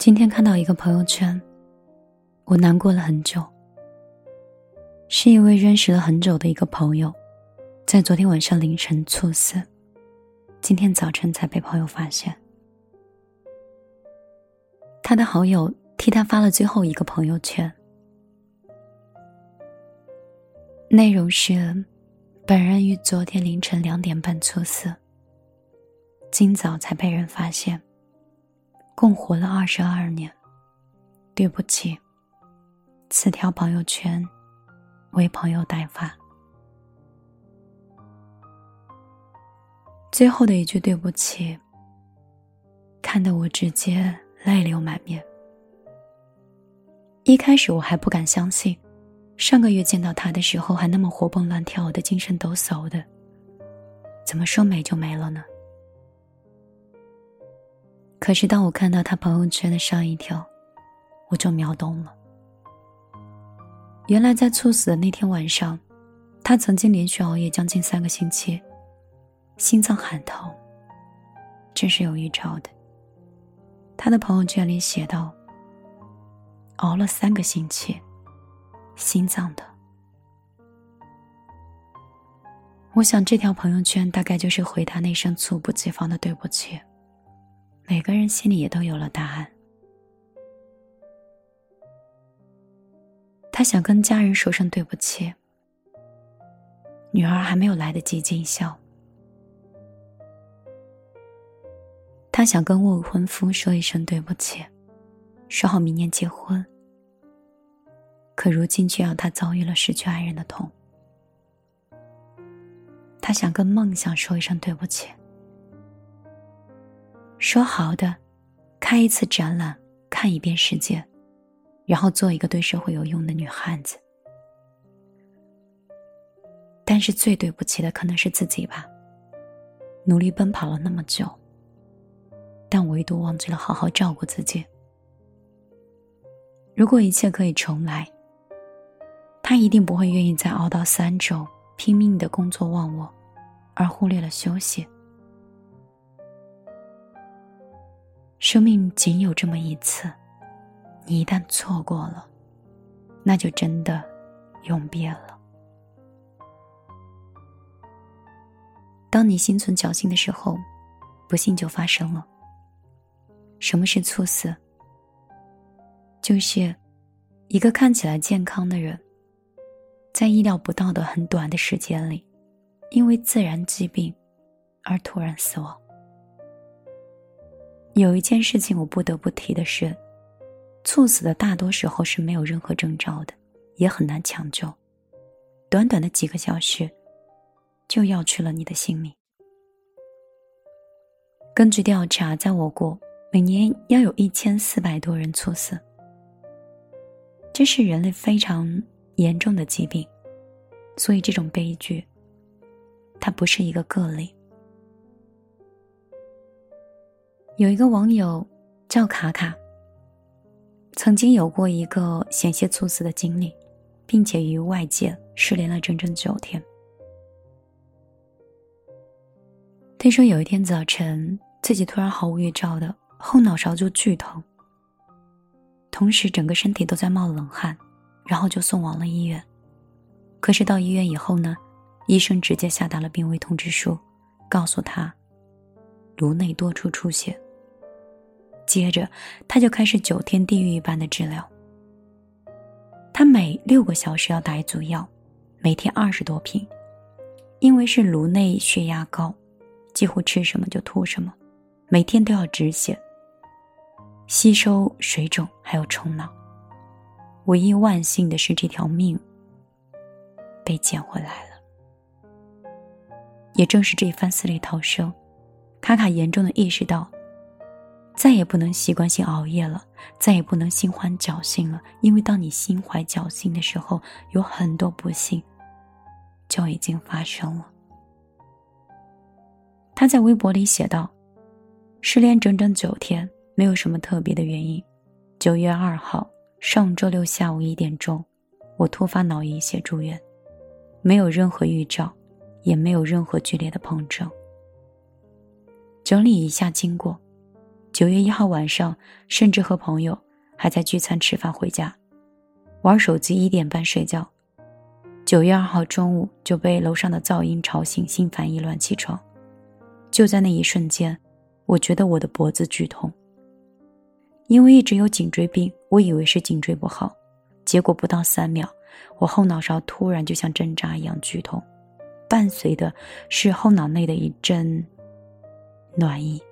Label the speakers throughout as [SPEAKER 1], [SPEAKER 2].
[SPEAKER 1] 今天看到一个朋友圈，我难过了很久。是一位认识了很久的一个朋友，在昨天晚上凌晨猝死，今天早晨才被朋友发现。他的好友替他发了最后一个朋友圈，内容是：本人于昨天凌晨两点半猝死，今早才被人发现。共活了二十二年，对不起。此条朋友圈为朋友代发。最后的一句对不起，看得我直接泪流满面。一开始我还不敢相信，上个月见到他的时候还那么活蹦乱跳的、精神抖擞的，怎么说没就没了呢？可是，当我看到他朋友圈的上一条，我就秒懂了。原来，在猝死的那天晚上，他曾经连续熬夜将近三个星期，心脏喊疼。这是有预兆的。他的朋友圈里写道：“熬了三个星期，心脏的。”我想，这条朋友圈大概就是回他那声猝不及防的对不起。每个人心里也都有了答案。他想跟家人说声对不起。女儿还没有来得及尽孝。他想跟未婚夫说一声对不起，说好明年结婚。可如今却要他遭遇了失去爱人的痛。他想跟梦想说一声对不起。说好的，开一次展览，看一遍世界，然后做一个对社会有用的女汉子。但是最对不起的可能是自己吧。努力奔跑了那么久，但唯独忘记了好好照顾自己。如果一切可以重来，他一定不会愿意再熬到三周，拼命的工作忘我，而忽略了休息。生命仅有这么一次，你一旦错过了，那就真的永别了。当你心存侥幸的时候，不幸就发生了。什么是猝死？就是一个看起来健康的人，在意料不到的很短的时间里，因为自然疾病而突然死亡。有一件事情我不得不提的是，猝死的大多时候是没有任何征兆的，也很难抢救，短短的几个小时，就要去了你的性命。根据调查，在我国每年要有一千四百多人猝死，这是人类非常严重的疾病，所以这种悲剧，它不是一个个例。有一个网友叫卡卡，曾经有过一个险些猝死的经历，并且与外界失联了整整九天。听说有一天早晨，自己突然毫无预兆的后脑勺就剧痛，同时整个身体都在冒冷汗，然后就送往了医院。可是到医院以后呢，医生直接下达了病危通知书，告诉他颅内多处出血。接着，他就开始九天地狱一般的治疗。他每六个小时要打一组药，每天二十多瓶，因为是颅内血压高，几乎吃什么就吐什么，每天都要止血、吸收水肿，还有冲脑。唯一万幸的是，这条命被捡回来了。也正是这一番死里逃生，卡卡严重的意识到。再也不能习惯性熬夜了，再也不能心怀侥幸了。因为当你心怀侥幸的时候，有很多不幸就已经发生了。他在微博里写道：“失联整整九天，没有什么特别的原因。九月二号，上周六下午一点钟，我突发脑溢血住院，没有任何预兆，也没有任何剧烈的碰撞。整理一下经过：九月一号晚上，甚至和朋友还在聚餐吃饭回家，玩手机一点半睡觉。九月二号中午就被楼上的噪音吵醒，心烦意乱起床。”就在那一瞬间，我觉得我的脖子剧痛。因为一直有颈椎病，我以为是颈椎不好，结果不到三秒，我后脑勺突然就像针扎一样剧痛，伴随的是后脑内的一阵暖意，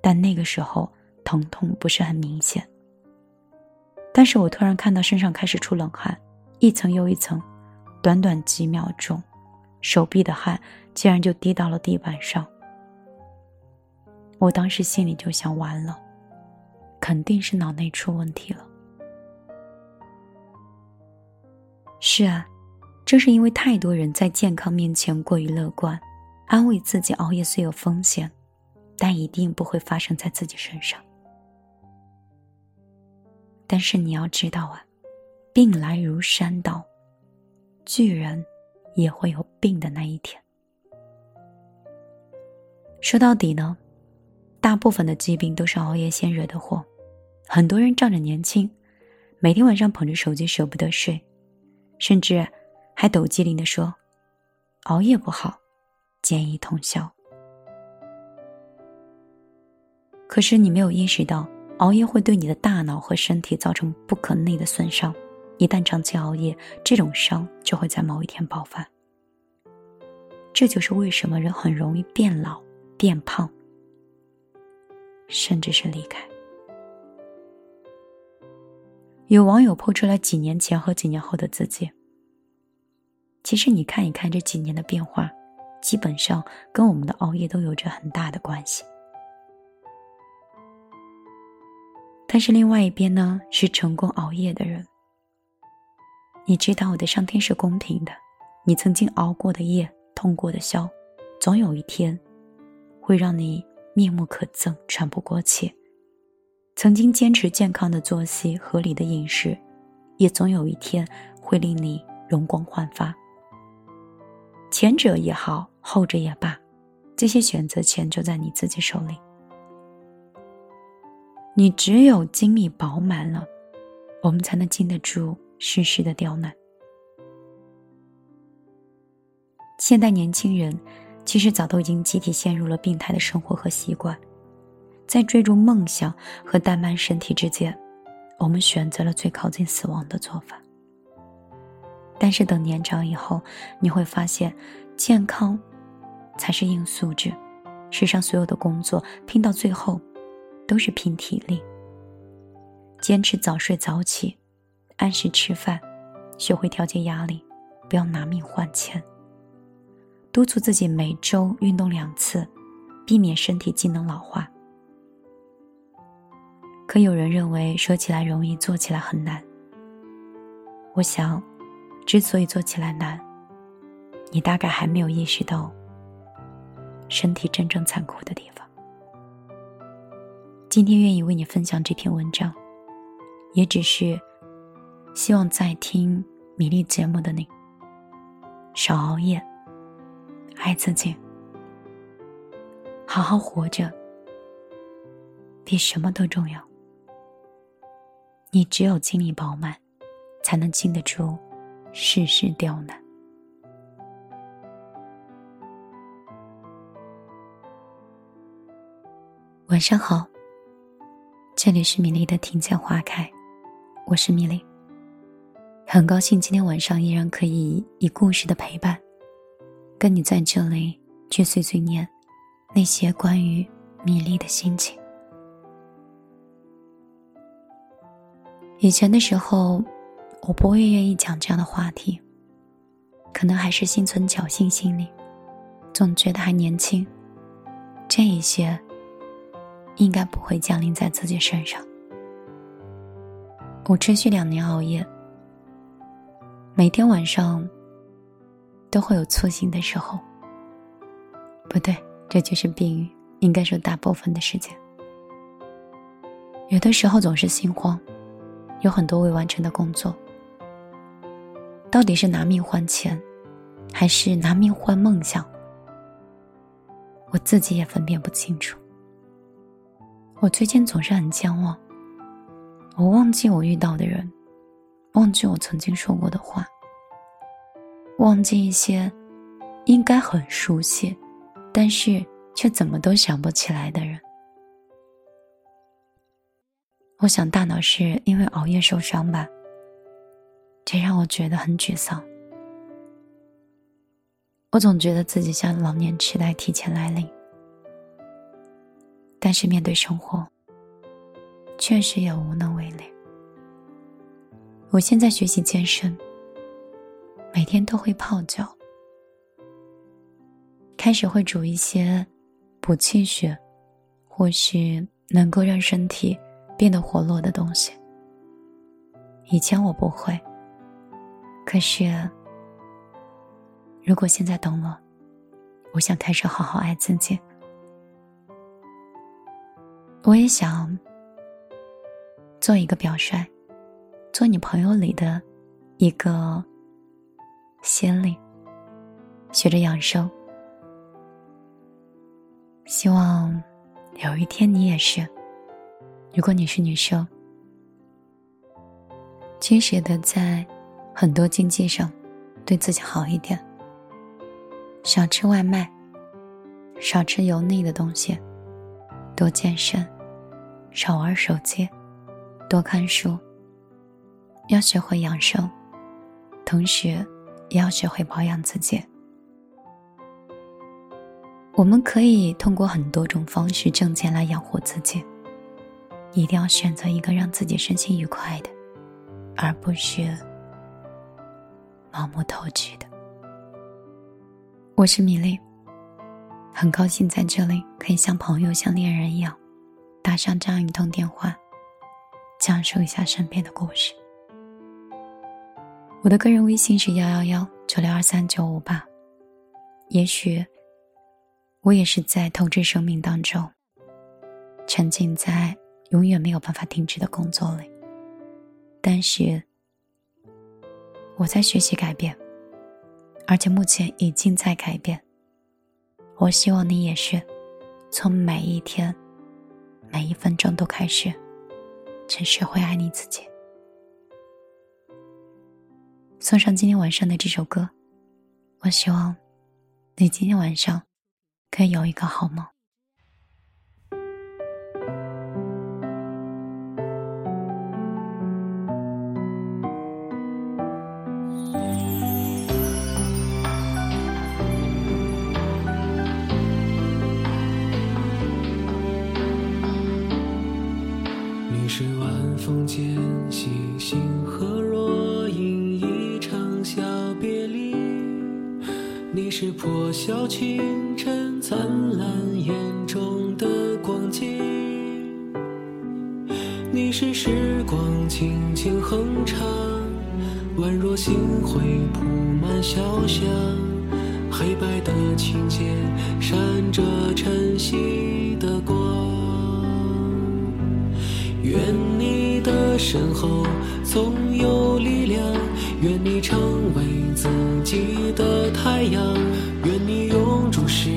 [SPEAKER 1] 但那个时候疼痛不是很明显。但是我突然看到身上开始出冷汗，一层又一层，短短几秒钟，手臂的汗竟然就滴到了地板上。我当时心里就想：完了，肯定是脑内出问题了。是啊，正是因为太多人在健康面前过于乐观，安慰自己熬夜虽有风险，但一定不会发生在自己身上。但是你要知道啊，病来如山倒，巨人也会有病的那一天。说到底呢？大部分的疾病都是熬夜先惹的祸，很多人仗着年轻，每天晚上捧着手机舍不得睡，甚至还抖机灵的说：“熬夜不好，建议通宵。”可是你没有意识到，熬夜会对你的大脑和身体造成不可逆的损伤，一旦长期熬夜，这种伤就会在某一天爆发。这就是为什么人很容易变老、变胖。甚至是离开。有网友抛出来几年前和几年后的自己。其实你看一看这几年的变化，基本上跟我们的熬夜都有着很大的关系。但是另外一边呢，是成功熬夜的人。你知道我的上天是公平的，你曾经熬过的夜、痛过的宵，总有一天，会让你。面目可憎，喘不过气。曾经坚持健康的作息、合理的饮食，也总有一天会令你容光焕发。前者也好，后者也罢，这些选择权就在你自己手里。你只有精力饱满了，我们才能经得住世事的刁难。现代年轻人。其实早都已经集体陷入了病态的生活和习惯，在追逐梦想和怠慢身体之间，我们选择了最靠近死亡的做法。但是等年长以后，你会发现，健康才是硬素质。世上所有的工作拼到最后，都是拼体力。坚持早睡早起，按时吃饭，学会调节压力，不要拿命换钱。督促自己每周运动两次，避免身体机能老化。可有人认为说起来容易，做起来很难。我想，之所以做起来难，你大概还没有意识到身体真正残酷的地方。今天愿意为你分享这篇文章，也只是希望在听米粒节目的你少熬夜。爱自己，好好活着，比什么都重要。你只有精力饱满，才能经得住世事刁难。晚上好，这里是米粒的庭前花开，我是米粒。很高兴今天晚上依然可以以故事的陪伴。跟你在这里去碎碎念那些关于米粒的心情。以前的时候，我不会愿意讲这样的话题，可能还是心存侥幸心理，总觉得还年轻，这一些应该不会降临在自己身上。我持续两年熬夜，每天晚上都会有粗醒的时候。不对，这就是病，应该说大部分的时间。有的时候总是心慌，有很多未完成的工作。到底是拿命换钱，还是拿命换梦想？我自己也分辨不清楚。我最近总是很健忘，我忘记我遇到的人，忘记我曾经说过的话，忘记一些应该很熟悉，但是却怎么都想不起来的人。我想，大脑是因为熬夜受伤吧，这让我觉得很沮丧。我总觉得自己像老年痴呆提前来临，但是面对生活，确实也无能为力。我现在学习健身，每天都会泡脚，开始会煮一些补气血，或是能够让身体。变得活络的东西。以前我不会，可是，如果现在懂了，我想开始好好爱自己。我也想做一个表率，做你朋友里的一个先例，学着养生。希望有一天你也是。如果你是女生，及时的在很多经济上对自己好一点，少吃外卖，少吃油腻的东西，多健身，少玩手机，多看书。要学会养生，同时也要学会保养自己。我们可以通过很多种方式挣钱来养活自己。一定要选择一个让自己身心愉快的，而不是盲目投机的。我是米粒，很高兴在这里可以像朋友、像恋人一样，打上这样一通电话，讲述一下身边的故事。我的个人微信是幺幺幺九六二三九五八。也许我也是在透支生命当中，沉浸在。永远没有办法停止的工作里，但是我在学习改变，而且目前已经在改变。我希望你也是，从每一天、每一分钟都开始，去学会爱你自己。送上今天晚上的这首歌，我希望你今天晚上可以有一个好梦。
[SPEAKER 2] 风间细星河若隐，一场小别离。你是破晓清晨灿烂眼中的光景，你是时光轻轻哼唱，宛若星辉铺满小巷，黑白的琴键闪着晨曦的光。愿你的身后总有力量，愿你成为自己的太阳，愿你永驻时